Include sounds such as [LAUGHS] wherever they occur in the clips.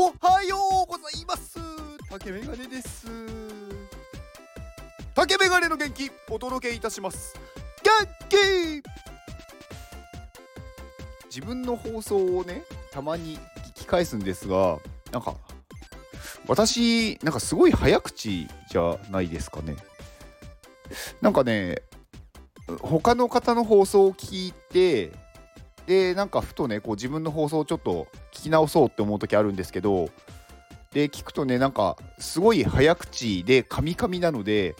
おはようございます。竹メガネです。竹メガネの元気お届けいたします。元気!自分の放送をねたまに聞き返すんですがなんか私なんかすごい早口じゃないですかね。なんかね他の方の放送を聞いてでなんかふとねこう自分の放送をちょっと聞き直そうって思う時あるんですけどで聞くとねなんかすごい早口でカミカミなので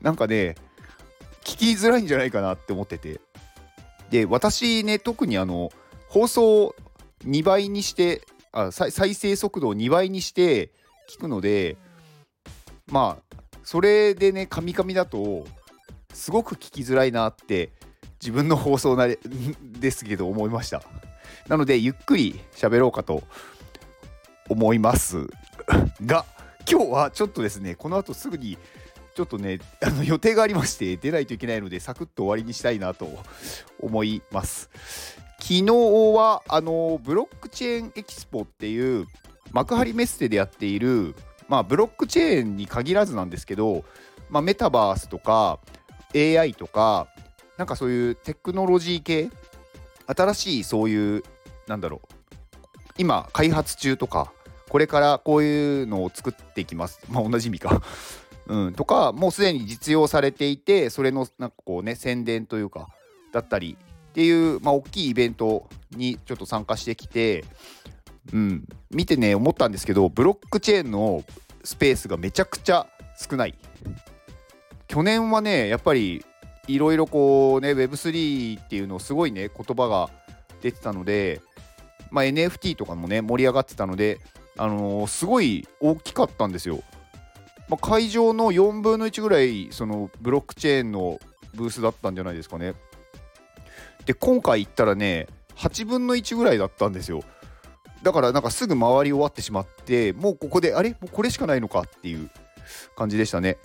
なんかね聞きづらいんじゃないかなって思ってて。で私ね特にあの放送を2倍にしてあ再生速度を2倍にして聞くのでまあそれでねカミカミだとすごく聞きづらいなって自分の放送なれ [LAUGHS] ですけど思いました。なのでゆっくり喋ろうかと思います。[LAUGHS] が今日はちょっとですねこの後すぐにちょっとねあの予定がありまして出ないといけないのでサクッと終わりにしたいなと思います。昨日はあのブロックチェーンエキスポっていう幕張メッセでやっているまあブロックチェーンに限らずなんですけど、まあ、メタバースとか AI とかなんかそういうテクノロジー系新しいそういうなんだろう今開発中とかこれからこういうのを作っていきます。[LAUGHS] まあ同じ意味か。[LAUGHS] うん、とかもうすでに実用されていてそれのなんかこうね宣伝というかだったりっていう、まあ、大きいイベントにちょっと参加してきて、うん、見てね思ったんですけどブロックチェーンのスペースがめちゃくちゃ少ない。去年はねやっぱりいろいろこうね Web3 っていうのすごいね言葉が出てたので、まあ、NFT とかもね盛り上がってたので、あのー、すごい大きかったんですよ。まあ、会場の4分の1ぐらいそのブロックチェーンのブースだったんじゃないですかね。で今回行ったらね8分の1ぐらいだったんですよ。だからなんかすぐ回り終わってしまってもうここであれ？もうこれしかないのかっていう感じでしたね。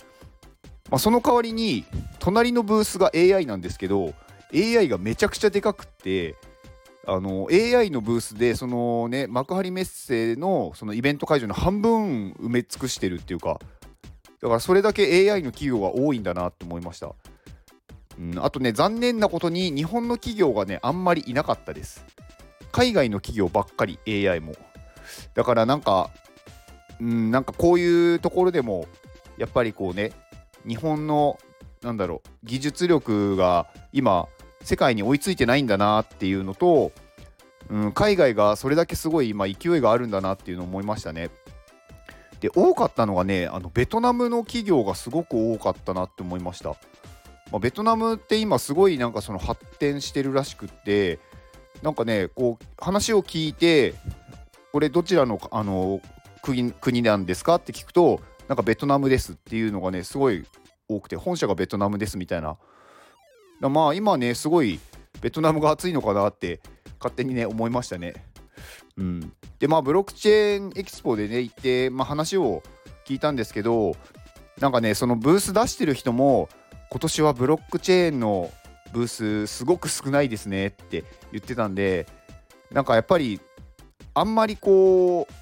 まあ、その代わりに隣のブースが AI なんですけど AI がめちゃくちゃでかくってあの AI のブースでそのね幕張メッセのそのイベント会場の半分埋め尽くしてるっていうかだからそれだけ AI の企業が多いんだなって思いました、うん、あとね残念なことに日本の企業がねあんまりいなかったです。海外の企業ばっかり AI も。だからなんかうんなんかこういうところでもやっぱりこうね日本のなんだろう技術力が今世界に追いついてないんだなっていうのと、うん、海外がそれだけすごい今勢いがあるんだなっていうのを思いましたね。で多かったのがねあのベトナムの企業がすごく多かったなって思いました。まあ、ベトナムって今すごいなんかその発展してるらしくってなんかねこう話を聞いてこれどちらのあの国国なんですかって聞くとなんかベトナムですっていうのがねすごい多くて本社がベトナムですみたいなまあ今ねすごいベトナムが熱いのかなって勝手にね思いましたね。うん、でまあブロックチェーンエキスポでね行って、まあ、話を聞いたんですけどなんかねそのブース出してる人も今年はブロックチェーンのブースすごく少ないですねって言ってたんでなんかやっぱりあんまりこう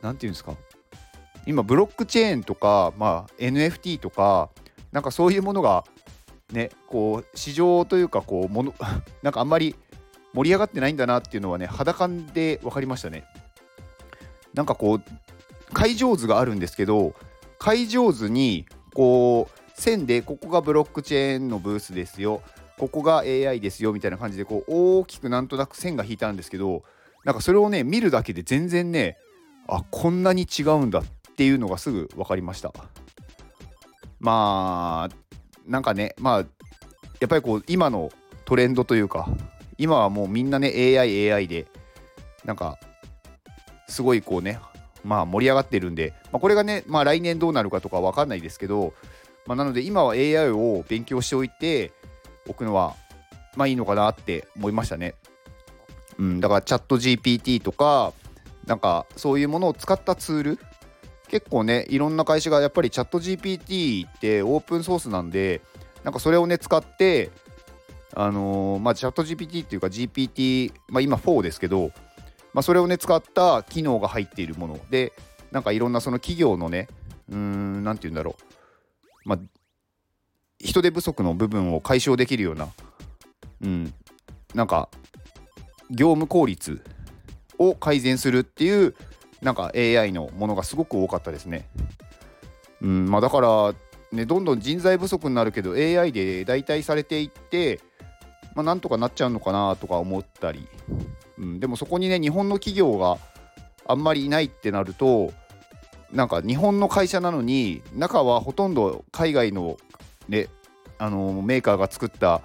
何て言うんですか今ブロックチェーンとか、まあ、NFT とかなんかそういうものがねこう市場というかこうもの [LAUGHS] なんかあんまり盛り上がってないんだなっていうのはね肌感で分かりましたね。なんかこう会場図があるんですけど会場図にこう線でここがブロックチェーンのブースですよここが AI ですよみたいな感じでこう大きくなんとなく線が引いたんですけどなんかそれをね見るだけで全然ねあこんなに違うんだっっていうのがすぐ分かりましたまあなんかねまあやっぱりこう今のトレンドというか今はもうみんなね AI AI でなんかすごいこうねまあ盛り上がってるんで、まあ、これがねまあ来年どうなるかとか分かんないですけど、まあ、なので今は AI を勉強しておいておくのはまあいいのかなって思いましたね。うん、だからチャット GPT とかなんかそういうものを使ったツール結構ねいろんな会社がやっぱりチャット GPT ってオープンソースなんでなんかそれをね使ってあのー、まあチャット GPT っていうか GPT、まあ、今4ですけど、まあ、それをね使った機能が入っているもの。でなんかいろんなその企業のねうーん何て言うんだろう。まあ人手不足の部分を解消できるようなうんなんか業務効率を改善するっていうなんか AI のものがすごく多かったですね。うんまあ、だからねどんどん人材不足になるけど AI で代替されていってまあ、なんとかなっちゃうのかなとか思ったり、うん、でもそこにね日本の企業があんまりいないってなるとなんか日本の会社なのに中はほとんど海外のねあのメーカーが作った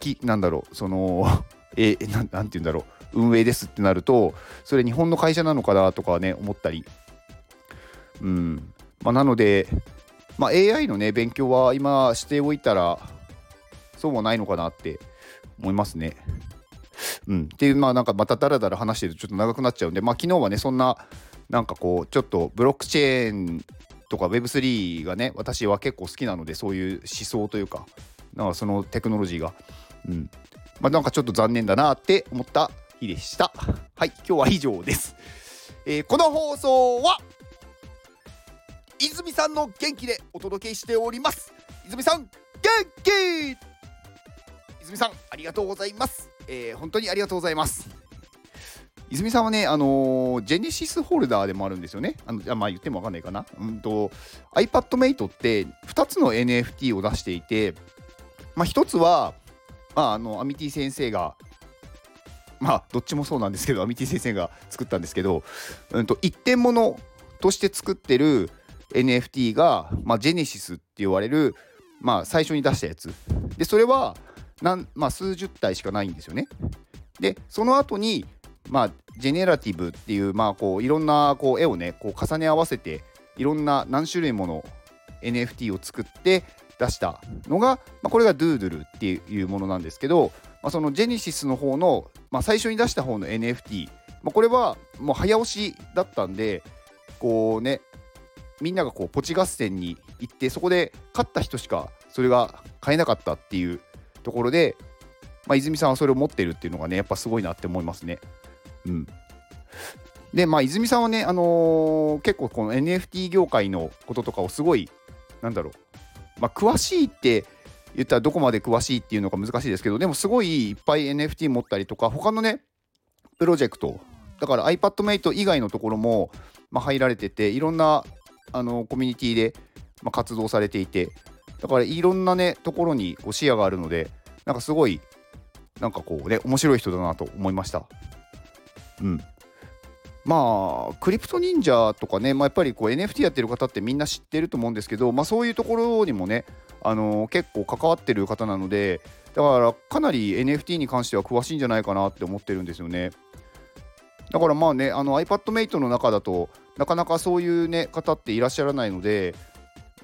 きなんだろうその [LAUGHS] えななんて言うんだろう運営ですってなるとそれ日本の会社なのかなとかね思ったり。うん。まあなのでまあ AI のね勉強は今しておいたらそうもないのかなって思いますね。うん、っていうまあなんかまただらだら話してるとちょっと長くなっちゃうんでまあ昨日はねそんななんかこうちょっとブロックチェーンとか Web3 がね私は結構好きなのでそういう思想というかなんかそのテクノロジーが。うん。まあなんかちょっと残念だなって思った日でした。はい今日は以上です、えー、この放送は泉さんの元気でお届けしております。泉さん元気！泉さんありがとうございます、えー、本当にありがとうございます。泉さんはね、あのー、ジェネシスホルダーでもあるんですよね。あのまあ言ってもわかんないかな。うんと、iPadMate って2つの NFT を出していて、まあ、1つは、まあ、あの、アミティ先生が、まあ、どっちもそうなんですけど、アミティ先生が作ったんですけど、うんと、一点物として作ってる NFT が、まあ、ジェネシスって言われる、まあ、最初に出したやつ。で、それは、なんまあ、数十体しかないんですよね。でその後にまあジェネラティブっていうまあこういろんなこう絵をねこう重ね合わせていろんな何種類もの NFT を作って出したのが、まあ、これがドゥードゥルっていうものなんですけど、まあ、そのジェネシスの方の、まあ、最初に出した方の NFT、まあ、これはもう早押しだったんでこうねみんながこうポチ合戦に行ってそこで勝った人しかそれが買えなかったっていうところで、まあ、泉さんはそれを持ってるっていうのがねやっぱすごいなって思いますね。うん、でまあ泉さんはね、あのー、結構この NFT 業界のこととかをすごいなんだろう、まあ、詳しいって言ったらどこまで詳しいっていうのが難しいですけどでもすごいいっぱい NFT 持ったりとか他のねプロジェクトだから iPadMate 以外のところも、まあ、入られてていろんなあのコミュニティで、まあ、活動されていてだからいろんなねところにこう視野があるのでなんかすごいなんかこうね面白い人だなと思いました。うん。まあクリプト忍者とかね、まあ、やっぱりこう NFT やってる方ってみんな知ってると思うんですけど、まあ、そういうところにもね、あの、結構関わってる方なのでだからかなり NFT に関しては詳しいんじゃないかなって思ってるんですよねだからまあねあの iPadMate の中だとなかなかそういうね方っていらっしゃらないので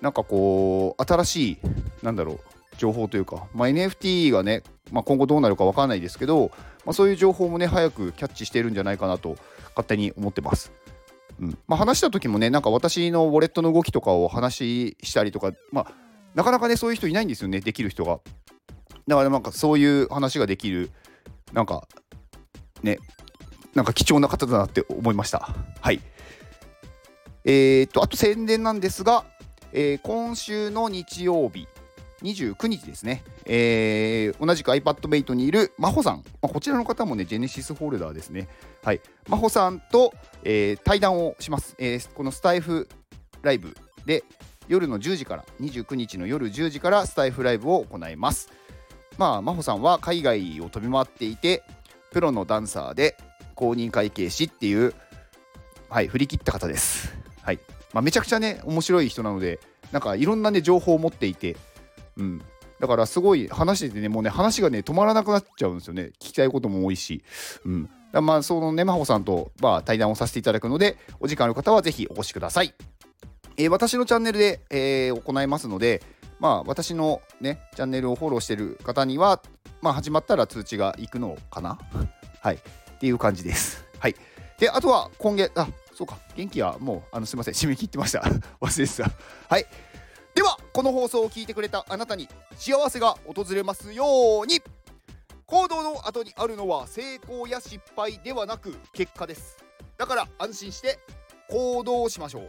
なんかこう新しいなんだろう情報というか、まあ、NFT がね、まあ、今後どうなるか分からないですけど、まあ、そういう情報もね早くキャッチしてるんじゃないかなと勝手に思ってます。うんまあ、話した時もねなんか私のウォレットの動きとかを話したりとか、まあ、なかなかねそういう人いないんですよねできる人が。だからなんかそういう話ができるなんかねなんか貴重な方だなって思いました。はい。えー、っとあと宣伝なんですがえー、今週の日曜日29日ですね、えー、同じく iPadMate にいる真帆さん、まあ、こちらの方もね、ジェネシスホルダーですね。はい。真帆さんと、えー、対談をします、えー。このスタイフライブで夜の10時から、29日の夜10時からスタイフライブを行います。まあ、真帆さんは海外を飛び回っていて、プロのダンサーで公認会計士っていう、はい、振り切った方です。はい。まあ、めちゃくちゃね面白い人なのでなんかいろんなね情報を持っていて、うん、だからすごい話しててねもうね話がね止まらなくなっちゃうんですよね聞きたいことも多いし、うん、まあそのね真帆さんと、まあ、対談をさせていただくのでお時間ある方はぜひお越しください、え、私のチャンネルで、え、行いますのでまあ私のねチャンネルをフォローしてる方にはまあ始まったら通知が行くのかな？[LAUGHS] はいっていう感じですはいであとは今月あそうか、元気はもう、あのすみません、締め切ってました。[LAUGHS] 忘れてた。はい。では、この放送を聞いてくれたあなたに幸せが訪れますように。行動の後にあるのは成功や失敗ではなく結果ですだから安心して行動しましょう